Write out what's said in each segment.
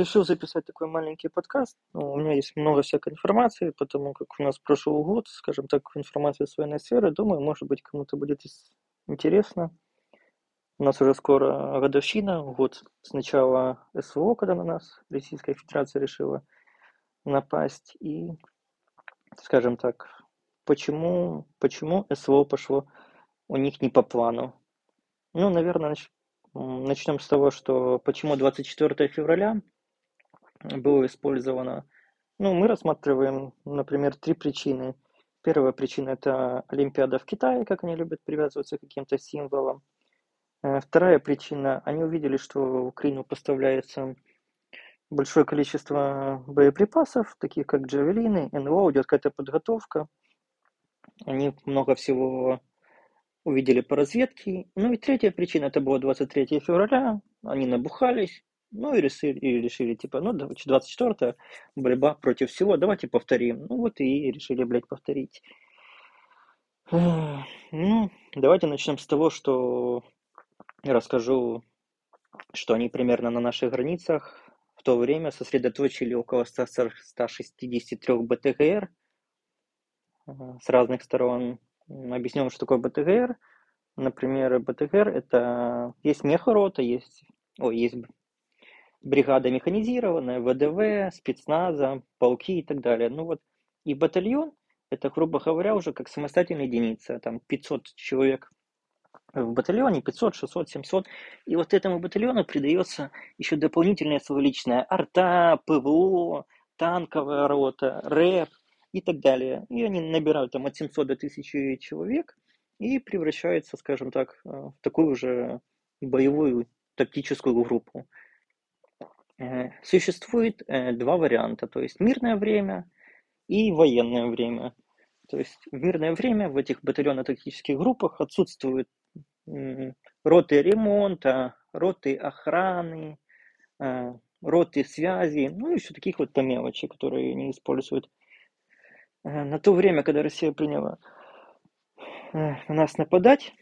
решил записать такой маленький подкаст. Ну, у меня есть много всякой информации, потому как у нас прошел год, скажем так, информации с военной сферы. Думаю, может быть, кому-то будет интересно. У нас уже скоро годовщина, год с начала СВО, когда на нас Российская Федерация решила напасть. И, скажем так, почему, почему СВО пошло у них не по плану? Ну, наверное, начнем с того, что почему 24 февраля было использовано. Ну, мы рассматриваем, например, три причины. Первая причина – это Олимпиада в Китае, как они любят привязываться к каким-то символам. Э, вторая причина – они увидели, что в Украину поставляется большое количество боеприпасов, таких как джавелины, НЛО, идет какая-то подготовка. Они много всего увидели по разведке. Ну и третья причина, это было 23 февраля, они набухались, ну и решили, и решили типа, ну, 24 борьба против всего, давайте повторим. Ну вот и решили, блядь, повторить. Ну, давайте начнем с того, что расскажу, что они примерно на наших границах в то время сосредоточили около 163 БТГР с разных сторон. Объясню, что такое БТГР. Например, БТГР это есть мехорота, есть, ой, есть бригада механизированная, ВДВ, спецназа, полки и так далее. Ну вот, и батальон, это, грубо говоря, уже как самостоятельная единица, там 500 человек в батальоне, 500, 600, 700. И вот этому батальону придается еще дополнительная свое личное арта, ПВО, танковая рота, рэп и так далее. И они набирают там от 700 до 1000 человек и превращаются, скажем так, э, в такую же боевую тактическую группу. Э, существует э, два варианта, то есть мирное время и военное время. То есть в мирное время в этих батальонно-тактических группах отсутствуют роты ремонта, роты охраны, э, роты связи, ну и еще таких вот по мелочи, которые не используют. На то время, когда Россия приняла на нас нападать,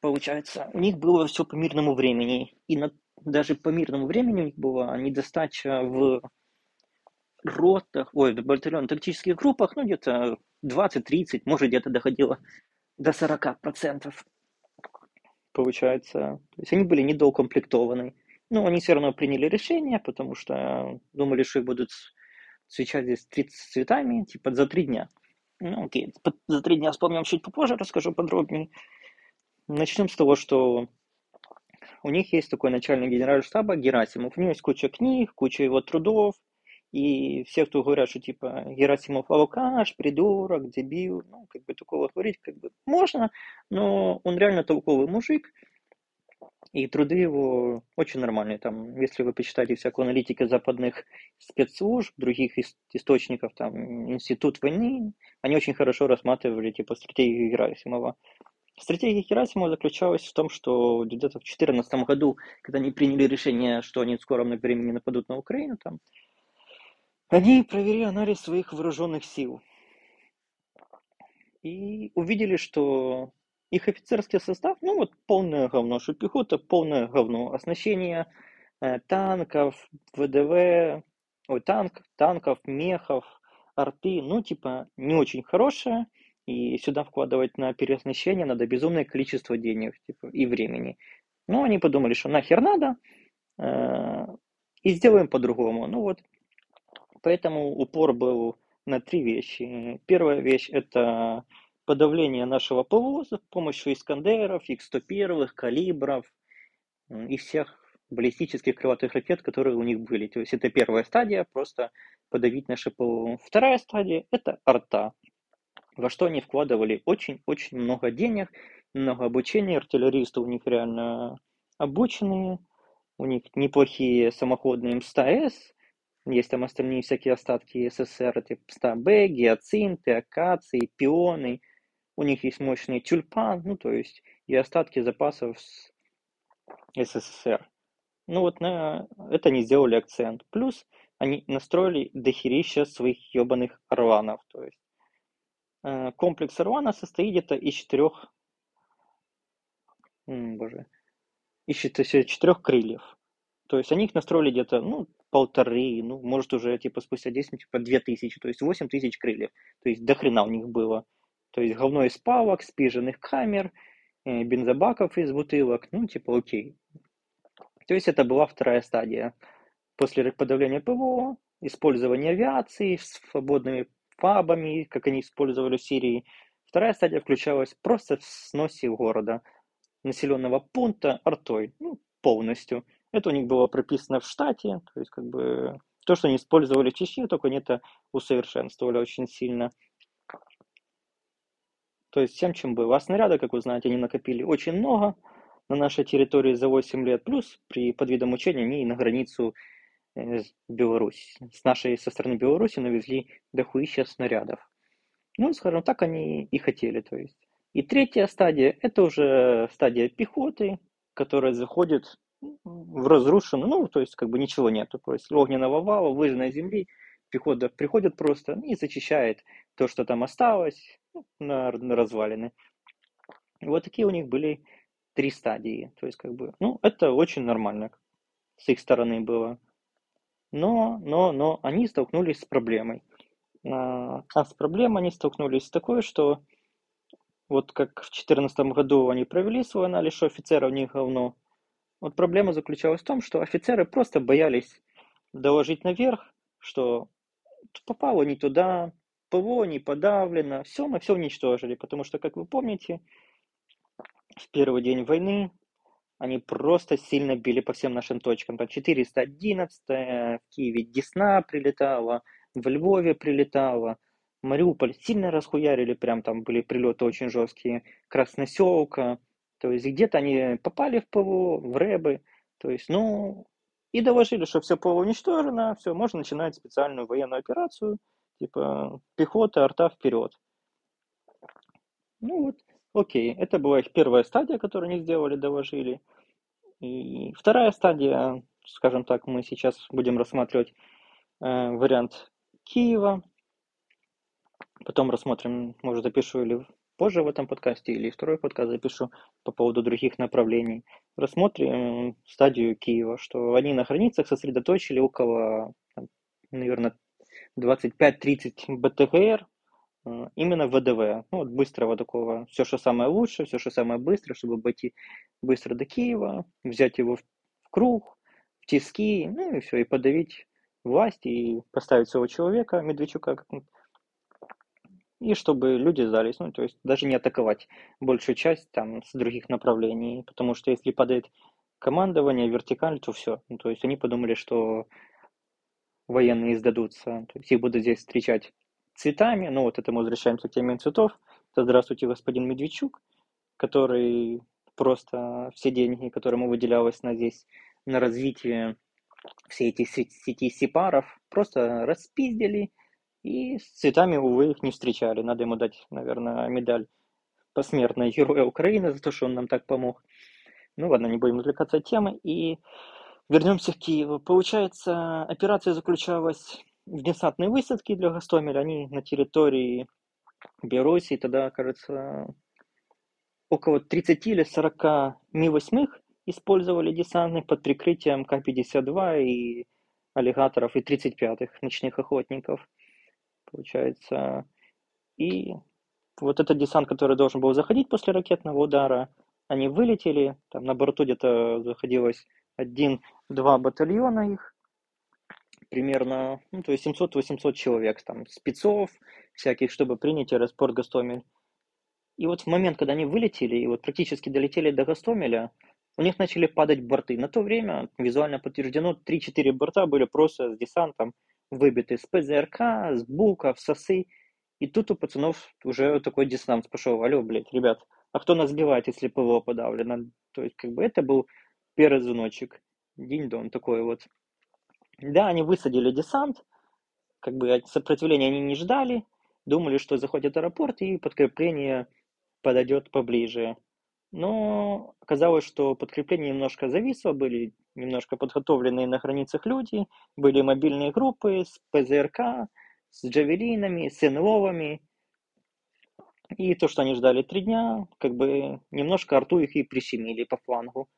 получается, у них было все по мирному времени. И на даже по мирному времени у них была недостача в ротах, ой, в батальон тактических группах, ну, где-то 20-30, может, где-то доходило до 40%. Получается, то есть они были недоукомплектованы. Но они все равно приняли решение, потому что думали, что их будут встречать здесь 30 цветами, типа за три дня. Ну, окей, за три дня вспомним чуть попозже, расскажу подробнее. Начнем с того, что у них есть такой начальник генерального штаба Герасимов. У него есть куча книг, куча его трудов. И все, кто говорят, что типа Герасимов алкаш, придурок, дебил, ну, как бы такого говорить как бы можно, но он реально толковый мужик, и труды его очень нормальные. Там, если вы почитаете всякую аналитику западных спецслужб, других источников, там, Институт войны, они очень хорошо рассматривали типа стратегию Герасимова. Стратегия Герасимова заключалась в том, что где-то в 2014 году, когда они приняли решение, что они в скором времени нападут на Украину, там, они провели анализ своих вооруженных сил. И увидели, что их офицерский состав, ну вот полное говно, что пехота полное говно. Оснащение э, танков, ВДВ, ой, танк, танков, мехов, арты, ну типа не очень хорошее. И сюда вкладывать на переоснащение надо безумное количество денег типа, и времени. Ну, они подумали, что нахер надо, э, и сделаем по-другому. Ну вот, поэтому упор был на три вещи. Первая вещь – это подавление нашего ПВО с помощью Искандеров, Х-101, калибров и всех баллистических крылатых ракет, которые у них были. То есть это первая стадия, просто подавить наше ПВО. Вторая стадия – это арта во что они вкладывали очень-очень много денег, много обучения. Артиллеристы у них реально обученные, у них неплохие самоходные МСТ-С, есть там остальные всякие остатки СССР, типа МСТ-Б, гиацинты, акации, пионы. У них есть мощный тюльпан, ну то есть и остатки запасов с СССР. Ну вот на это они сделали акцент. Плюс они настроили дохерища своих ебаных орланов. То есть комплекс Руана состоит где-то из четырех, боже, из четырех крыльев. То есть они их настроили где-то, ну, полторы, ну, может, уже, типа, спустя 10, типа, две тысячи, то есть восемь тысяч крыльев. То есть до хрена у них было. То есть говно из палок, спиженных камер, э, бензобаков из бутылок, ну, типа, окей. То есть это была вторая стадия. После подавления ПВО, использования авиации свободными фабами, как они использовали в Сирии. Вторая стадия включалась просто в сносе города, населенного пункта артой, ну, полностью. Это у них было прописано в штате, то есть как бы то, что они использовали в Чечне, только они это усовершенствовали очень сильно. То есть всем, чем было. А снаряда, как вы знаете, они накопили очень много на нашей территории за 8 лет. Плюс при подвидом учения они на границу с Беларусь. С нашей, со стороны Беларуси навезли дохуища снарядов. Ну, скажем так, они и хотели. То есть. И третья стадия, это уже стадия пехоты, которая заходит в разрушенную, ну, то есть как бы ничего нету. То есть огненного вала, выжженной земли, пехота приходит просто и зачищает то, что там осталось, ну, на, на развалины. Вот такие у них были три стадии. То есть, как бы, ну, это очень нормально с их стороны было. Но, но, но они столкнулись с проблемой. А, а с проблемой они столкнулись с такой, что вот как в 2014 году они провели свой анализ, что офицеров у них говно. Вот проблема заключалась в том, что офицеры просто боялись доложить наверх, что попало не туда, ПВО не подавлено, все, мы все уничтожили, потому что, как вы помните, в первый день войны они просто сильно били по всем нашим точкам. Там 411 в Киеве Десна прилетала, в Львове прилетала, Мариуполь сильно расхуярили, прям там были прилеты очень жесткие, Красноселка, то есть где-то они попали в ПВО, в рэбы, то есть, ну, и доложили, что все ПВО уничтожено, все, можно начинать специальную военную операцию, типа пехота, арта вперед. Ну вот, окей, это была их первая стадия, которую они сделали, доложили. И вторая стадия, скажем так, мы сейчас будем рассматривать э, вариант Киева. Потом рассмотрим, может, запишу или позже в этом подкасте, или второй подкаст запишу по поводу других направлений. Рассмотрим стадию Киева, что они на границах сосредоточили около, наверное, 25-30 БТГР, именно ВДВ, ну, вот быстрого такого, все, что самое лучшее, все, что самое быстрое, чтобы пойти быстро до Киева, взять его в круг, в тиски, ну и все, и подавить власть, и поставить своего человека, Медведчука, и чтобы люди сдались, ну, то есть даже не атаковать большую часть там с других направлений, потому что если падает командование, вертикаль, то все. Ну, то есть они подумали, что военные сдадутся, то есть их будут здесь встречать цветами, ну вот это мы возвращаемся к теме цветов, это здравствуйте, господин Медведчук, который просто все деньги, которые ему выделялось на здесь, на развитие всей эти сети сепаров, просто распиздили, и с цветами, увы, их не встречали. Надо ему дать, наверное, медаль посмертной Героя Украины за то, что он нам так помог. Ну ладно, не будем отвлекаться от темы. И вернемся к Киеву. Получается, операция заключалась в десантной высадке для Гастомеля. Они на территории Белоруссии тогда, кажется, около 30 или 40 Ми-8 использовали десантных под прикрытием К-52 и аллигаторов и 35-х ночных охотников получается. И вот этот десант, который должен был заходить после ракетного удара, они вылетели, там на борту где-то заходилось один-два батальона их, примерно, ну, то есть 700-800 человек, там, спецов всяких, чтобы принять аэропорт Гастомель. И вот в момент, когда они вылетели и вот практически долетели до Гастомеля, у них начали падать борты. На то время визуально подтверждено 3-4 борта были просто с десантом выбиты с ПЗРК, с Буков, с СОСы. И тут у пацанов уже такой диссонанс пошел. Алло, блядь, ребят, а кто нас сбивает, если ПВО подавлено? То есть, как бы, это был первый звоночек. Динь-дон такой вот. Да, они высадили десант, как бы сопротивления они не ждали, думали, что заходит аэропорт и подкрепление подойдет поближе. Но оказалось, что подкрепление немножко зависло, были немножко подготовленные на границах люди, были мобильные группы с ПЗРК, с джавелинами, с НЛОвами. И то, что они ждали три дня, как бы немножко арту их и прищемили по флангу.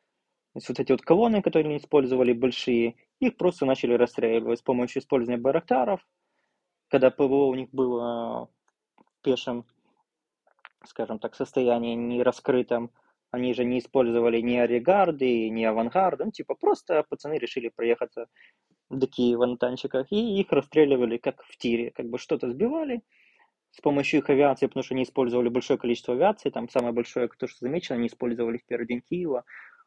То есть вот эти вот колонны, которые они использовали, большие, их просто начали расстреливать с помощью использования барактаров. Когда ПВО у них было в пешем, скажем так, состоянии, не раскрытом, они же не использовали ни оригарды, ни авангарды, ну, типа, просто пацаны решили проехаться до Киева на танчиках, и их расстреливали как в тире, как бы что-то сбивали с помощью их авиации, потому что они использовали большое количество авиации, там самое большое, то, что замечено, они использовали в первый день Киева,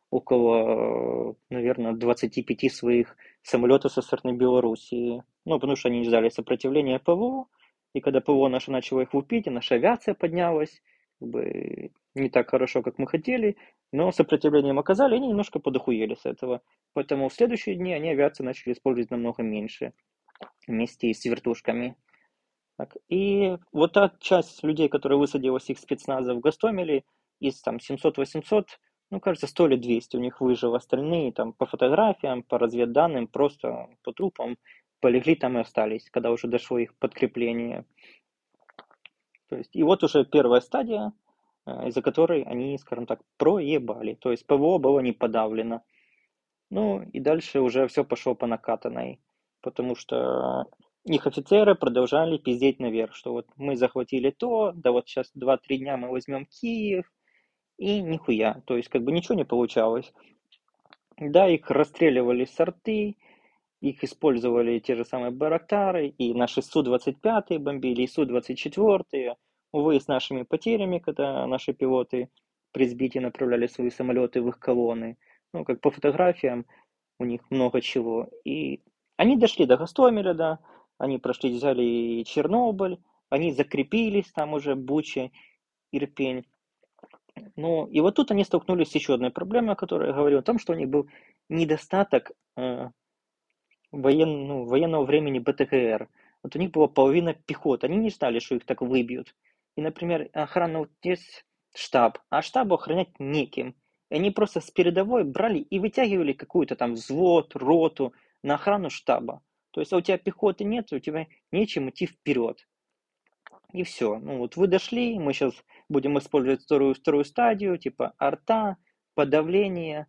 около, наверное, 25 своих самолетов со стороны Белоруссии. Ну, потому что они не ждали сопротивления ПВО, и когда ПВО наша начала их лупить, и наша авиация поднялась, как бы не так хорошо, как мы хотели, но сопротивление им оказали, и они немножко подохуели с этого. Поэтому в следующие дни они авиацию начали использовать намного меньше, вместе с вертушками. Так, и вот та часть людей, которая высадилась их спецназа в Гастомеле, из там 700-800, ну, кажется, 100 или 200 у них выжило. Остальные там по фотографиям, по разведданным, просто по трупам полегли там и остались, когда уже дошло их подкрепление. То есть, и вот уже первая стадия, э, из-за которой они, скажем так, проебали. То есть ПВО было не подавлено. Ну и дальше уже все пошло по накатанной, потому что их офицеры продолжали пиздеть наверх, что вот мы захватили то, да вот сейчас 2-3 дня мы возьмем Киев, и нихуя, то есть как бы ничего не получалось. Да, их расстреливали с арты, их использовали те же самые Барактары, и наши Су-25 бомбили, и Су-24, увы, с нашими потерями, когда наши пилоты при сбитии направляли свои самолеты в их колонны. Ну, как по фотографиям, у них много чего. И они дошли до Гастомеля, да, они прошли, взяли Чернобыль, они закрепились там уже, Буча, Ирпень. Ну, и вот тут они столкнулись с еще одной проблемой, о которой я говорил, о том, что у них был недостаток э, воен, ну, военного времени БТКР. Вот у них была половина пехоты, они не ждали, что их так выбьют. И, например, охрана вот есть штаб, а штабу охранять неким. И они просто с передовой брали и вытягивали какую-то там взвод, роту на охрану штаба. То есть а у тебя пехоты нет, у тебя нечем идти вперед. И все. Ну вот вы дошли, мы сейчас будем использовать вторую, вторую стадию, типа арта, подавление.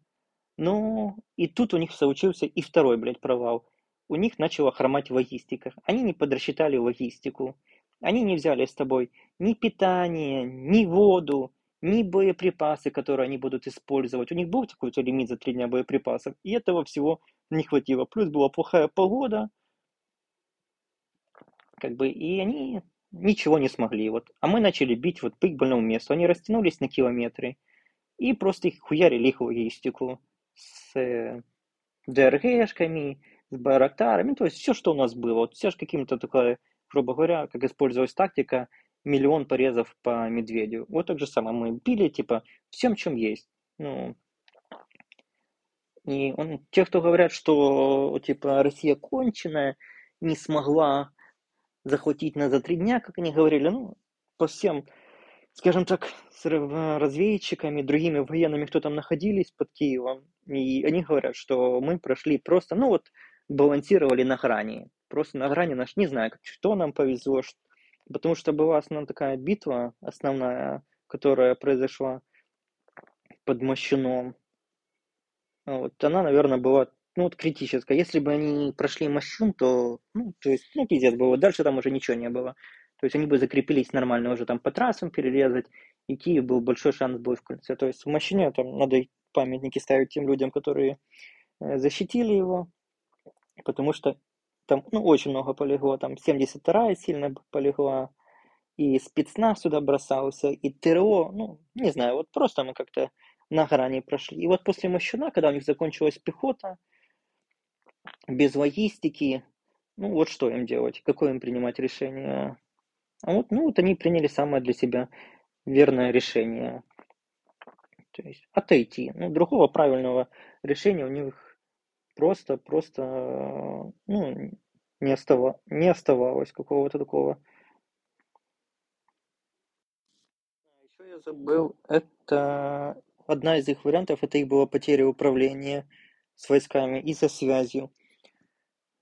Ну, и тут у них случился и второй, блядь, провал. У них начала хромать логистика. Они не подрасчитали логистику. Они не взяли с тобой ни питание, ни воду, ни боеприпасы, которые они будут использовать. У них был какой-то лимит за три дня боеприпасов, и этого всего не хватило. Плюс была плохая погода, как бы, и они ничего не смогли. Вот. А мы начали бить вот по их больному месту. Они растянулись на километры и просто их хуярили их логистику с э, ДРГшками, с Байрактарами, то есть все, что у нас было. Вот все же каким-то такое, грубо говоря, как использовалась тактика, миллион порезов по медведю. Вот так же самое мы били, типа, всем, чем есть. Ну, и он, те, кто говорят, что, типа, Россия конченая, не смогла захватить нас за три дня, как они говорили, ну, по всем, скажем так, с разведчиками, другими военными, кто там находились под Киевом, и они говорят, что мы прошли просто, ну вот, балансировали на грани, просто на грани наш, не знаю, что нам повезло, потому что была основная такая битва, основная, которая произошла под Мощуном, вот, она, наверное, была ну, вот критическая. Если бы они прошли Мощун, то, ну, то есть, ну, пиздец было. Дальше там уже ничего не было. То есть они бы закрепились нормально уже там по трассам перерезать, и Киев был большой шанс был в кольце. То есть в Мощуне там надо памятники ставить тем людям, которые э, защитили его, потому что там ну, очень много полегло, там 72-я сильно полегла, и спецназ сюда бросался, и ТРО, ну, не знаю, вот просто мы как-то на грани прошли. И вот после Мощуна, когда у них закончилась пехота, без логистики, ну вот что им делать, какое им принимать решение. А вот, ну вот они приняли самое для себя верное решение. То есть отойти. Ну, другого правильного решения у них просто, просто, ну, не, остава, не оставалось какого-то такого. Еще я забыл, это одна из их вариантов, это их была потеря управления с войсками и со связью.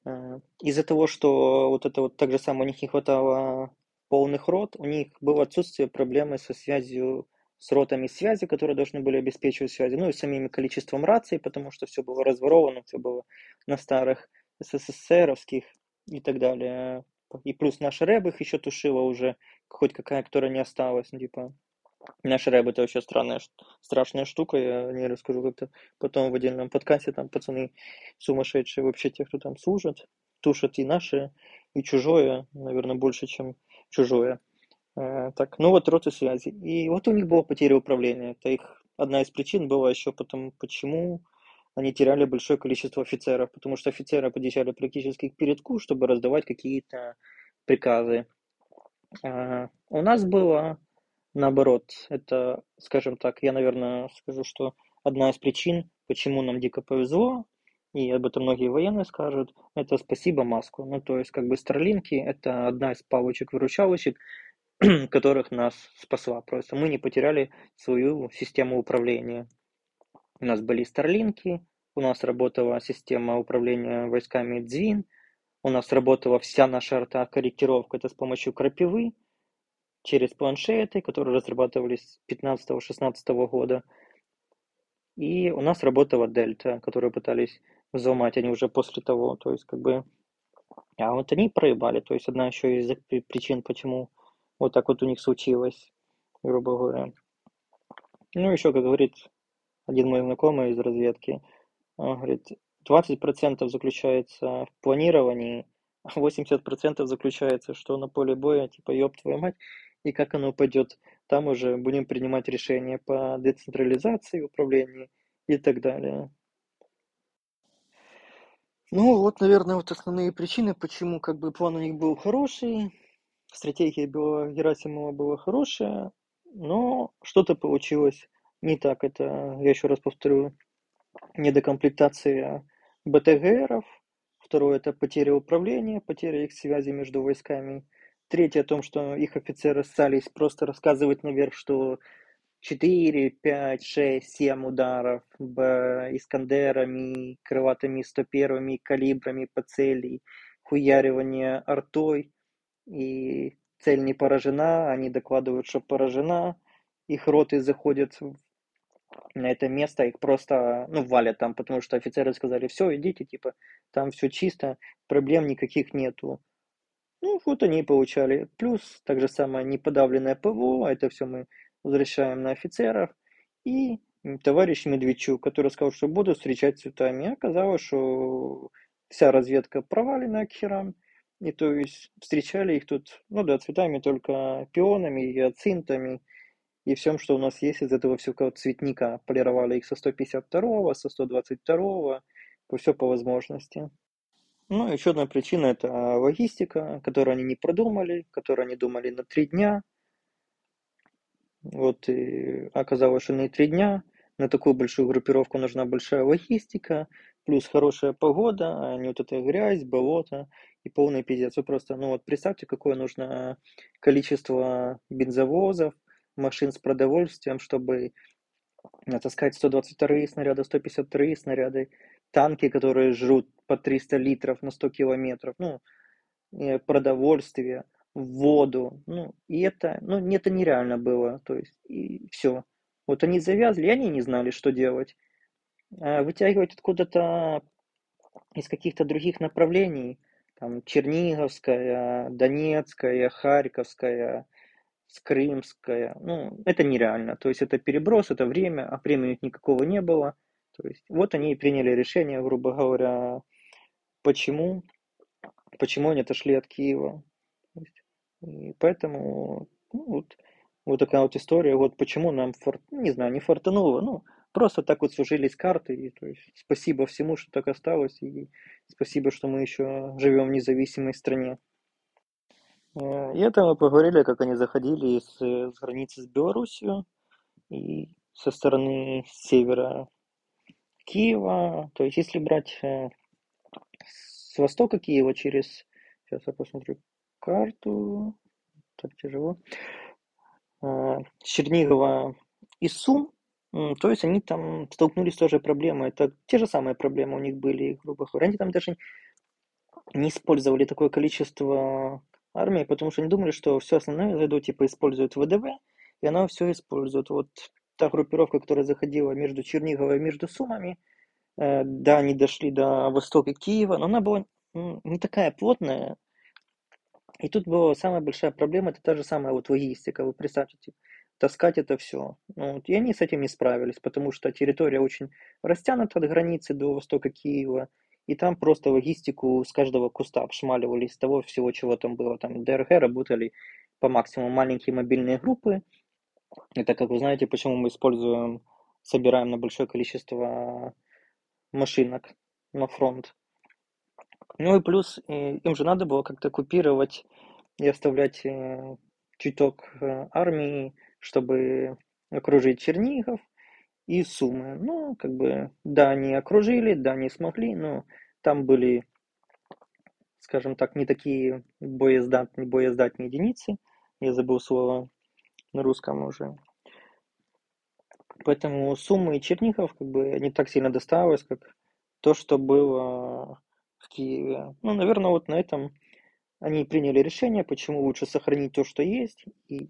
Э, из-за того, что вот это вот так же самое у них не хватало полных рот, у них было отсутствие проблемы со связью с ротами связи, которые должны были обеспечивать связи, ну и самим количеством раций, потому что все было разворовано, все было на старых СССРовских и так далее. И плюс наша рэб их еще тушила уже, хоть какая, которая не осталась, ну, типа, Наш рэп это вообще странная, страшная штука, я не расскажу как-то потом в отдельном подкасте, там пацаны сумасшедшие, вообще те, кто там служат, тушат и наши, и чужое, наверное, больше, чем чужое. Э, так, ну вот роты связи. И вот у них была потеря управления. Это их одна из причин была еще потом, почему они теряли большое количество офицеров, потому что офицеры подъезжали практически к передку, чтобы раздавать какие-то приказы. А у нас было наоборот. Это, скажем так, я, наверное, скажу, что одна из причин, почему нам дико повезло, и об этом многие военные скажут, это спасибо Маску. Ну, то есть, как бы, Старлинки – это одна из палочек-выручалочек, которых нас спасла. Просто мы не потеряли свою систему управления. У нас были Старлинки, у нас работала система управления войсками Дзин, у нас работала вся наша арта-корректировка, это с помощью крапивы, через планшеты, которые разрабатывались 15-16 года. И у нас работала Дельта, которую пытались взломать они уже после того. То есть, как бы... А вот они проебали. То есть, одна еще из причин, почему вот так вот у них случилось, грубо говоря. Ну, еще, как говорит один мой знакомый из разведки, он говорит, 20% заключается в планировании, а 80% заключается, что на поле боя, типа, ёб твою мать, и как оно пойдет. Там уже будем принимать решения по децентрализации управления и так далее. Ну вот, наверное, вот основные причины, почему как бы план у них был хороший, стратегия была, Герасимова была хорошая, но что-то получилось не так. Это, я еще раз повторю, недокомплектация БТГРов, второе это потеря управления, потеря их связи между войсками Третье о том, что их офицеры ссались просто рассказывать наверх, что 4, 5, 6, 7 ударов б, Искандерами, крылатыми 101 калибрами по цели, хуяривание артой, и цель не поражена, они докладывают, что поражена, их роты заходят на это место, их просто, ну, валят там, потому что офицеры сказали, все, идите, типа, там все чисто, проблем никаких нету. Ну, вот они и получали. Плюс, так же самое, неподавленное ПВО, это все мы возвращаем на офицеров. И товарищ Медведчук, который сказал, что буду встречать цветами. Оказалось, что вся разведка провалена к херам. И то есть встречали их тут, ну да, цветами только пионами, гиацинтами и всем, что у нас есть из этого всего цветника. Полировали их со 152, со 122, все по возможности. Ну, еще одна причина – это логистика, которую они не продумали, которую они думали на три дня. Вот и оказалось, что на три дня на такую большую группировку нужна большая логистика, плюс хорошая погода, а не вот эта грязь, болото и полный пиздец. Вы просто, ну вот представьте, какое нужно количество бензовозов, машин с продовольствием, чтобы натаскать 122 снаряды, 153 снаряды, танки, которые жрут по 300 литров на 100 километров, ну, э, продовольствие, воду, ну, и это, ну, это нереально было, то есть, и все. Вот они завязли, и они не знали, что делать. А вытягивать откуда-то из каких-то других направлений, там, Черниговская, Донецкая, Харьковская, Крымская, ну, это нереально. То есть это переброс, это время, а времени никакого не было. То есть вот они и приняли решение, грубо говоря, почему, почему они отошли от Киева. И поэтому ну, вот, вот такая вот история, вот почему нам, фор, ну, не знаю, не фартануло, ну, просто так вот сложились карты, и то есть спасибо всему, что так осталось, и спасибо, что мы еще живем в независимой стране. Э, и это мы поговорили, как они заходили с, с границы с Белоруссией и со стороны севера Киева. То есть, если брать э, с востока Киева через... Сейчас я посмотрю карту. Так тяжело. Э, Чернигова и Сум, то есть они там столкнулись с той же проблемой. Это те же самые проблемы у них были, грубо говоря. Они там даже не использовали такое количество армии, потому что они думали, что все основное зайдут, типа, используют ВДВ, и она все использует. Вот та группировка, которая заходила между Черниговой и между Сумами, э, да, они дошли до востока Киева, но она была не такая плотная, и тут была самая большая проблема, это та же самая вот логистика. Вы представьте, таскать это все. Ну, вот, и они с этим не справились, потому что территория очень растянута от границы до востока Киева, и там просто логистику с каждого куста обшмаливали из того всего, чего там было. Там ДРГ работали по максимуму маленькие мобильные группы. Это, как вы знаете, почему мы используем, собираем на большое количество машинок на фронт. Ну и плюс им же надо было как-то купировать и оставлять э, чуток э, армии, чтобы окружить Чернигов и Сумы. Ну, как бы, да, они окружили, да, не смогли, но там были, скажем так, не такие боездатные, боездатные единицы. Я забыл слово на русском уже. Поэтому Сумы и Чернигов как бы не так сильно досталось, как то, что было в Киеве. Ну, наверное, вот на этом они приняли решение, почему лучше сохранить то, что есть, и,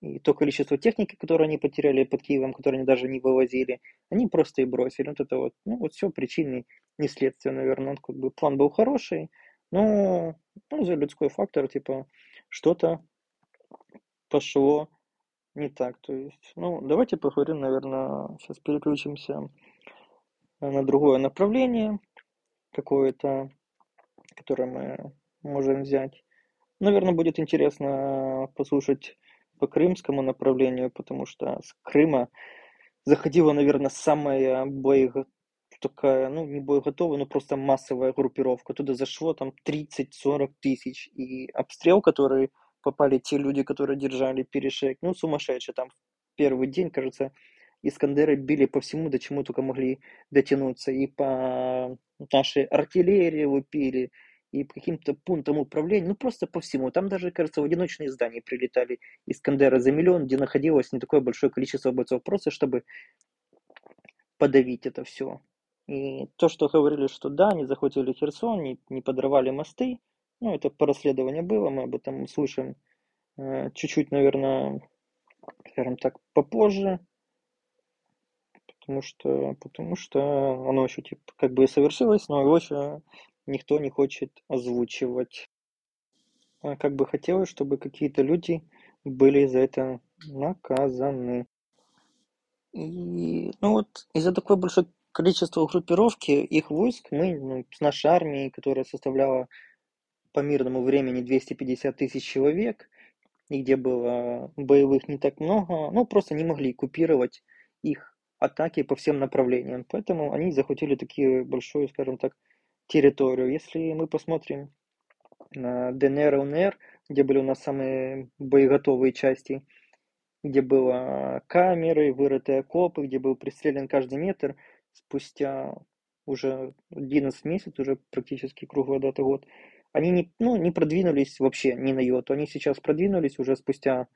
и то количество техники, которое они потеряли под Киевом, которое они даже не вывозили, они просто и бросили. Вот это вот, ну, вот все причины, не следствие, наверное. Он, как бы, план был хороший, но ну, за людской фактор, типа, что-то пошло не так. То есть, ну, давайте поговорим, наверное, сейчас переключимся на другое направление какое-то, которое мы можем взять. Наверное, будет интересно послушать по крымскому направлению, потому что с Крыма заходила, наверное, самая боего такая, ну, не боеготовая, но просто массовая группировка. Туда зашло там 30-40 тысяч. И обстрел, который попали те люди, которые держали перешеек, ну, сумасшедший. Там первый день, кажется, Искандеры били по всему, до чему только могли дотянуться. И по нашей артиллерии лупили, и по каким-то пунктам управления, ну просто по всему. Там даже, кажется, в одиночные здания прилетали Искандеры за миллион, где находилось не такое большое количество бойцов, просто чтобы подавить это все. И то, что говорили, что да, они захватили Херсон, не, не подрывали мосты, ну, это по расследованию было, мы об этом слышим э, чуть-чуть, наверное, скажем так, попозже потому что, потому что оно еще типа как бы совершилось, но его еще никто не хочет озвучивать. А как бы хотелось, чтобы какие-то люди были за это наказаны. И, ну вот, из-за такой большой количества группировки их войск мы, ну, с нашей армией, которая составляла по мирному времени 250 тысяч человек, и где было боевых не так много, ну, просто не могли купировать их атаки по всем направлениям. Поэтому они захватили такие большую, скажем так, территорию. Если мы посмотрим на ДНР и ЛНР, где были у нас самые боеготовые части, где было камеры, вырытые окопы, где был пристрелен каждый метр, спустя уже 11 месяцев, уже практически круглый дата год, они не, ну, не продвинулись вообще ни на йоту. Они сейчас продвинулись уже спустя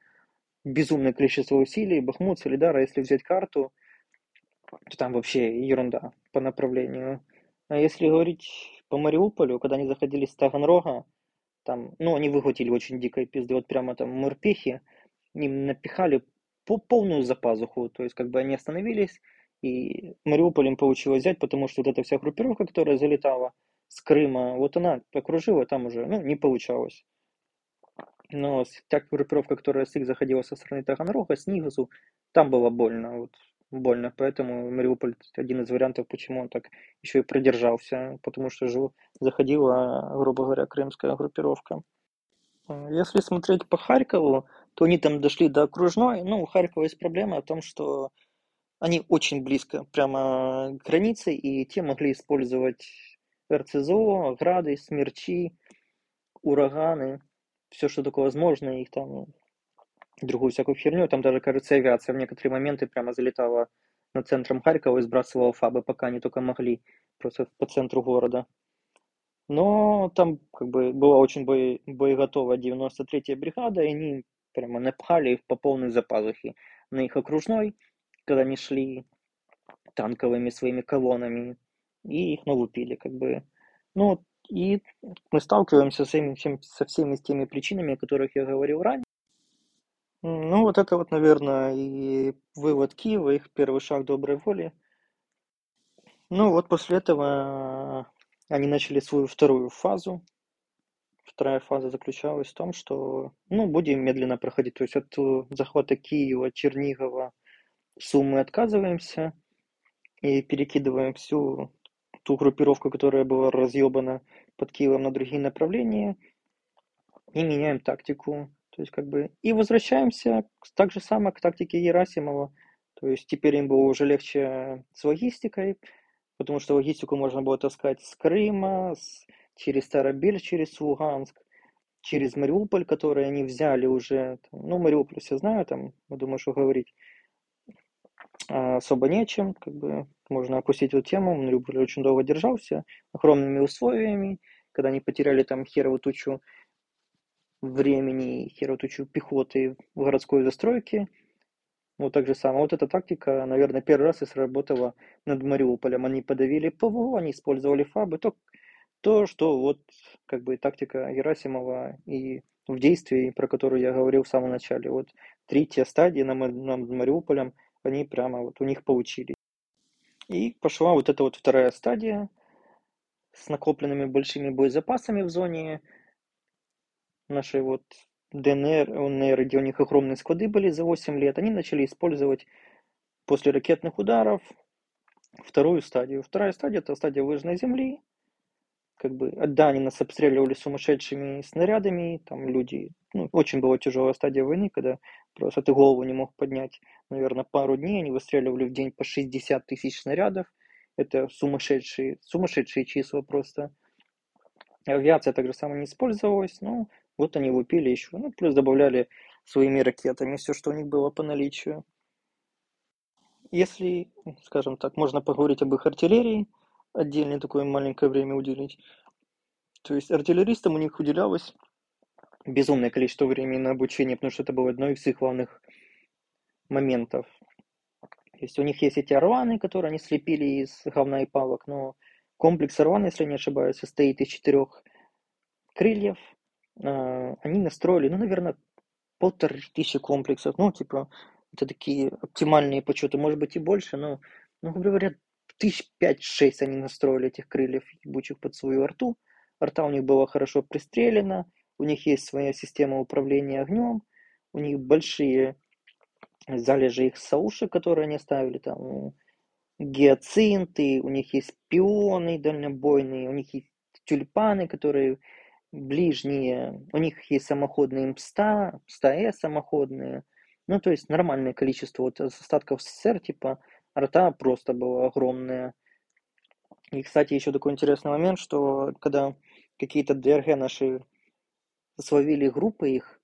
безумное количество усилий. Бахмут, Солидара, если взять карту, то там вообще ерунда по направлению. А если говорить по Мариуполю, когда они заходили с Таганрога, там, ну, они выхватили очень дикой пизды, вот прямо там морпехи, им напихали по полную запазуху, то есть как бы они остановились, и Мариуполь им получилось взять, потому что вот эта вся группировка, которая залетала с Крыма, вот она окружила, там уже, ну, не получалось. Но та группировка, которая с их заходила со стороны Таганрога, с Нигасу, там было больно. Вот больно. Поэтому Мариуполь один из вариантов, почему он так еще и продержался, потому что же заходила, грубо говоря, крымская группировка. Если смотреть по Харькову, то они там дошли до окружной. Ну, у Харькова есть проблема в том, что они очень близко, прямо к границе, и те могли использовать РЦЗО, грады, смерчи, ураганы, все, что такое возможно, их там другую всякую херню. Там даже, кажется, авиация в некоторые моменты прямо залетала над центром Харькова и сбрасывала фабы, пока они только могли, просто по центру города. Но там как бы была очень бое, боеготовая 93-я бригада, и они прямо напхали их по полной запазухе на их окружной, когда они шли танковыми своими колоннами, и их налупили, как бы. Ну, и мы сталкиваемся со всеми, со всеми теми причинами, о которых я говорил ранее. Ну, вот это вот, наверное, и вывод Киева, их первый шаг доброй воли. Ну, вот после этого они начали свою вторую фазу. Вторая фаза заключалась в том, что, ну, будем медленно проходить. То есть от захвата Киева, Чернигова, Суммы отказываемся и перекидываем всю ту группировку, которая была разъебана под Киевом на другие направления, и меняем тактику. То есть как бы и возвращаемся так же само к тактике Герасимова. То есть теперь им было уже легче с логистикой, потому что логистику можно было таскать с Крыма, с, через Старобель, через Луганск, через Мариуполь, который они взяли уже. Ну, Мариуполь все знают, там, я думаю, что говорить особо нечем, как бы можно опустить эту тему. Мариуполь очень долго держался, огромными условиями, когда они потеряли там херовую тучу времени, херовую тучу пехоты в городской застройке. Вот так же самое. Вот эта тактика, наверное, первый раз и сработала над Мариуполем. Они подавили ПВО, они использовали ФАБы. То, то что вот как бы тактика Герасимова и в действии, про которую я говорил в самом начале. Вот третья стадия над Мариуполем, они прямо вот у них получились. И пошла вот эта вот вторая стадия с накопленными большими боезапасами в зоне нашей вот ДНР, ЛНР, где у них огромные склады были за 8 лет, они начали использовать после ракетных ударов вторую стадию. Вторая стадия – это стадия выжженной земли. Как бы, да, они нас обстреливали сумасшедшими снарядами, там люди, ну, очень была тяжелая стадия войны, когда просто ты голову не мог поднять. Наверное, пару дней они выстреливали в день по 60 тысяч снарядов. Это сумасшедшие, сумасшедшие числа просто. Авиация также само не использовалась, ну, вот они выпили еще, ну, плюс добавляли своими ракетами все, что у них было по наличию. Если, скажем так, можно поговорить об их артиллерии, отдельное такое маленькое время уделить. То есть артиллеристам у них уделялось безумное количество времени на обучение, потому что это было одно из их главных моментов. То есть у них есть эти орланы, которые они слепили из говна и палок, но комплекс орлан, если не ошибаюсь, состоит из четырех крыльев. А, они настроили, ну, наверное, полторы тысячи комплексов. Ну, типа, это такие оптимальные почеты, может быть и больше, но, ну, грубо говоря, тысяч пять-шесть они настроили этих крыльев ебучих под свою арту. Арта у них была хорошо пристрелена, у них есть своя система управления огнем, у них большие залежи их сауши, которые они ставили, там гиацинты, у них есть пионы дальнобойные, у них есть тюльпаны, которые ближние, у них есть самоходные МСТА, МСТА-С самоходные, ну, то есть нормальное количество вот остатков СССР, типа, арта просто было огромное. И, кстати, еще такой интересный момент, что когда какие-то ДРГ наши словили группы их,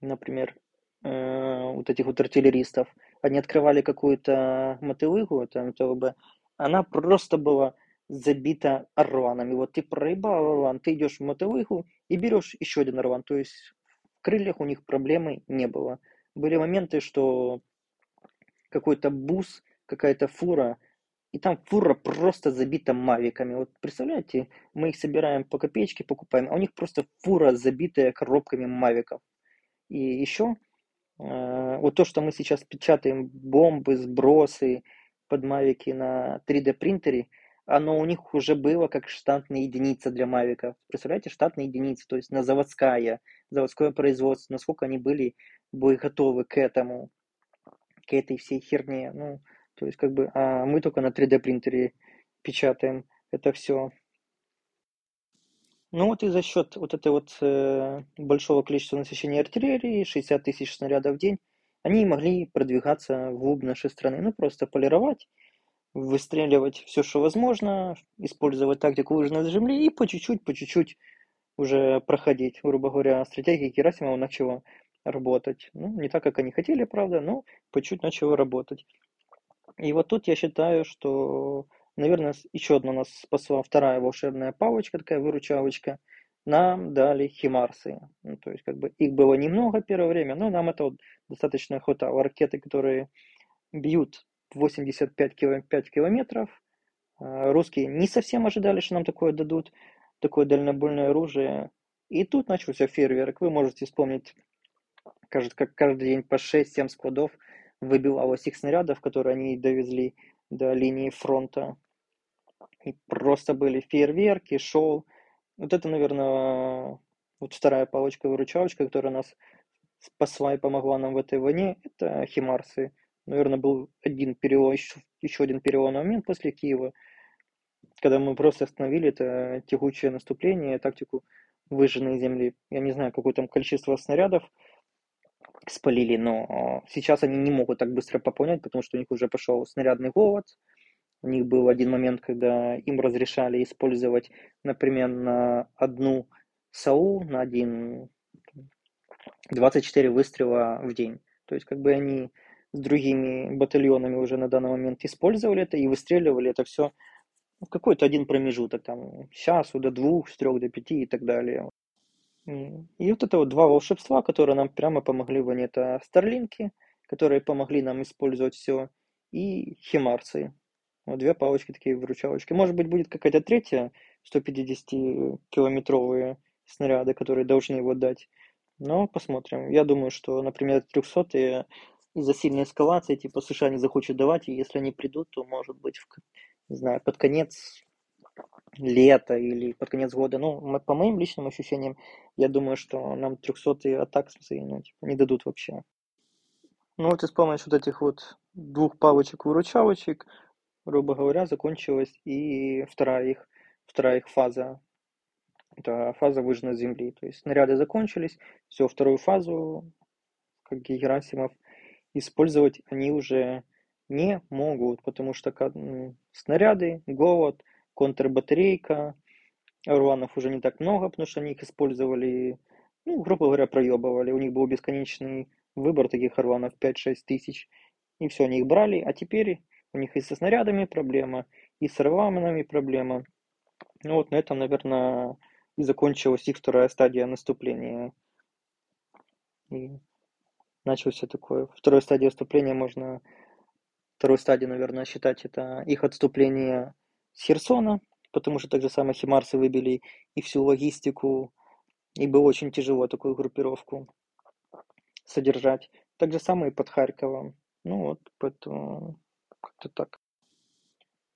например, э, вот этих вот артиллеристов, они открывали какую-то мотылыгу, там, ТВБ, она просто была забита орланами. Вот ты проебал орлан, ты идешь в мотылыгу и берешь еще один орлан. То есть в крыльях у них проблемы не было. Были моменты, что какой-то бус, какая-то фура и там фура просто забита мавиками. Вот представляете, мы их собираем по копеечке, покупаем, а у них просто фура забитая коробками мавиков. И еще э, вот то, что мы сейчас печатаем бомбы, сбросы под мавики на 3D принтере, оно у них уже было как штатная единица для мавиков. Представляете, штатная единица, то есть на заводская, заводское производство, насколько они были готовы к этому, к этой всей херне. Ну, то есть, как бы, а мы только на 3D принтере печатаем это все. Ну вот и за счет вот этой вот э, большого количества насыщения артиллерии, 60 тысяч снарядов в день, они могли продвигаться вглубь нашей страны. Ну просто полировать, выстреливать все, что возможно, использовать тактику выжженной земли и по чуть-чуть, по чуть-чуть уже проходить, грубо говоря, стратегия Герасимова начала работать. Ну, не так, как они хотели, правда, но по чуть начала работать. И вот тут я считаю, что, наверное, еще одна нас спасла вторая волшебная палочка, такая выручалочка. Нам дали химарсы. Ну, то есть, как бы их было немного первое время, но нам это вот достаточно хватало. Ракеты, которые бьют 85 5 километров. А, русские не совсем ожидали, что нам такое дадут, такое дальнобойное оружие. И тут начался фейерверк. Вы можете вспомнить кажется, как каждый день по 6-7 складов выбивалось их снарядов, которые они довезли до линии фронта. И просто были фейерверки, шоу. Вот это, наверное, вот вторая палочка-выручалочка, которая нас спасла и помогла нам в этой войне, это химарсы. Наверное, был один перелом, еще, еще один переломный момент после Киева, когда мы просто остановили это тягучее наступление, тактику выжженной земли. Я не знаю, какое там количество снарядов спалили, но сейчас они не могут так быстро пополнять, потому что у них уже пошел снарядный голод. У них был один момент, когда им разрешали использовать, например, на одну САУ, на один 24 выстрела в день. То есть как бы они с другими батальонами уже на данный момент использовали это и выстреливали это все в какой-то один промежуток, там, часу до двух, с трех до пяти и так далее. И вот это вот два волшебства, которые нам прямо помогли в это Старлинки, которые помогли нам использовать все, и Химарцы. Вот две палочки такие выручалочки. Может быть, будет какая-то третья 150-километровые снаряды, которые должны его дать. Но посмотрим. Я думаю, что, например, 300 из-за сильной эскалации, типа США не захочет давать, и если они придут, то, может быть, в, не знаю, под конец лета или под конец года. Ну, по моим личным ощущениям, я думаю, что нам 300 атак ну, типа, не дадут вообще. Ну вот и с помощью вот этих вот двух палочек-выручалочек, грубо говоря, закончилась и вторая их, вторая их фаза это фаза выжженной земли. То есть снаряды закончились, все, вторую фазу, как Герасимов, использовать они уже не могут, потому что снаряды, голод, контрбатарейка, урванов уже не так много, потому что они их использовали, ну, грубо говоря, проебывали. У них был бесконечный выбор таких орванов 5-6 тысяч. И все, они их брали, а теперь у них и со снарядами проблема, и с орванами проблема. Ну вот на этом, наверное, и закончилась их вторая стадия наступления. И начался такое. Второй стадия наступления можно, второй стадии, наверное, считать это их отступление с Херсона, потому что так же самое химарсы выбили и всю логистику, и было очень тяжело такую группировку содержать. Так же самое и под Харьковом. Ну вот, поэтому как-то так.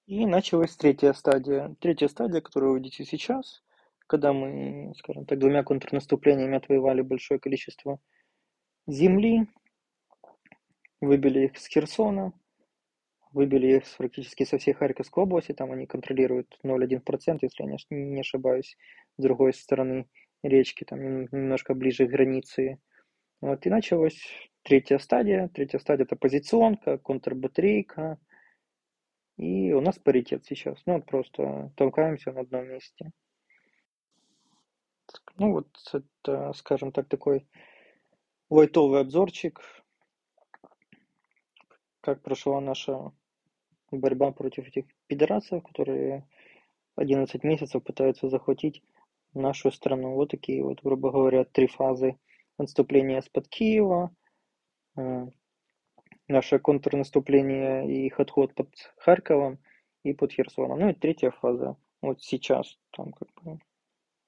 И началась третья стадия. Третья стадия, которую вы видите сейчас, когда мы, скажем так, двумя контрнаступлениями отвоевали большое количество земли, выбили их с Херсона, выбили их практически со всей Харьковской области, там они контролируют 0,1%, если я не ошибаюсь, с другой стороны речки, там немножко ближе к границе. Вот, и началась третья стадия. Третья стадия это позиционка, контрбатарейка. И у нас паритет сейчас. Ну, просто толкаемся на одном месте. Ну вот это, скажем так, такой лайтовый обзорчик, как прошла наша борьба против этих пидорасов, которые 11 месяцев пытаются захватить нашу страну. Вот такие вот, грубо говоря, три фазы отступления из-под Киева, э, наше контрнаступление и их отход под Харьковом и под Херсоном. Ну и третья фаза, вот сейчас, там как бы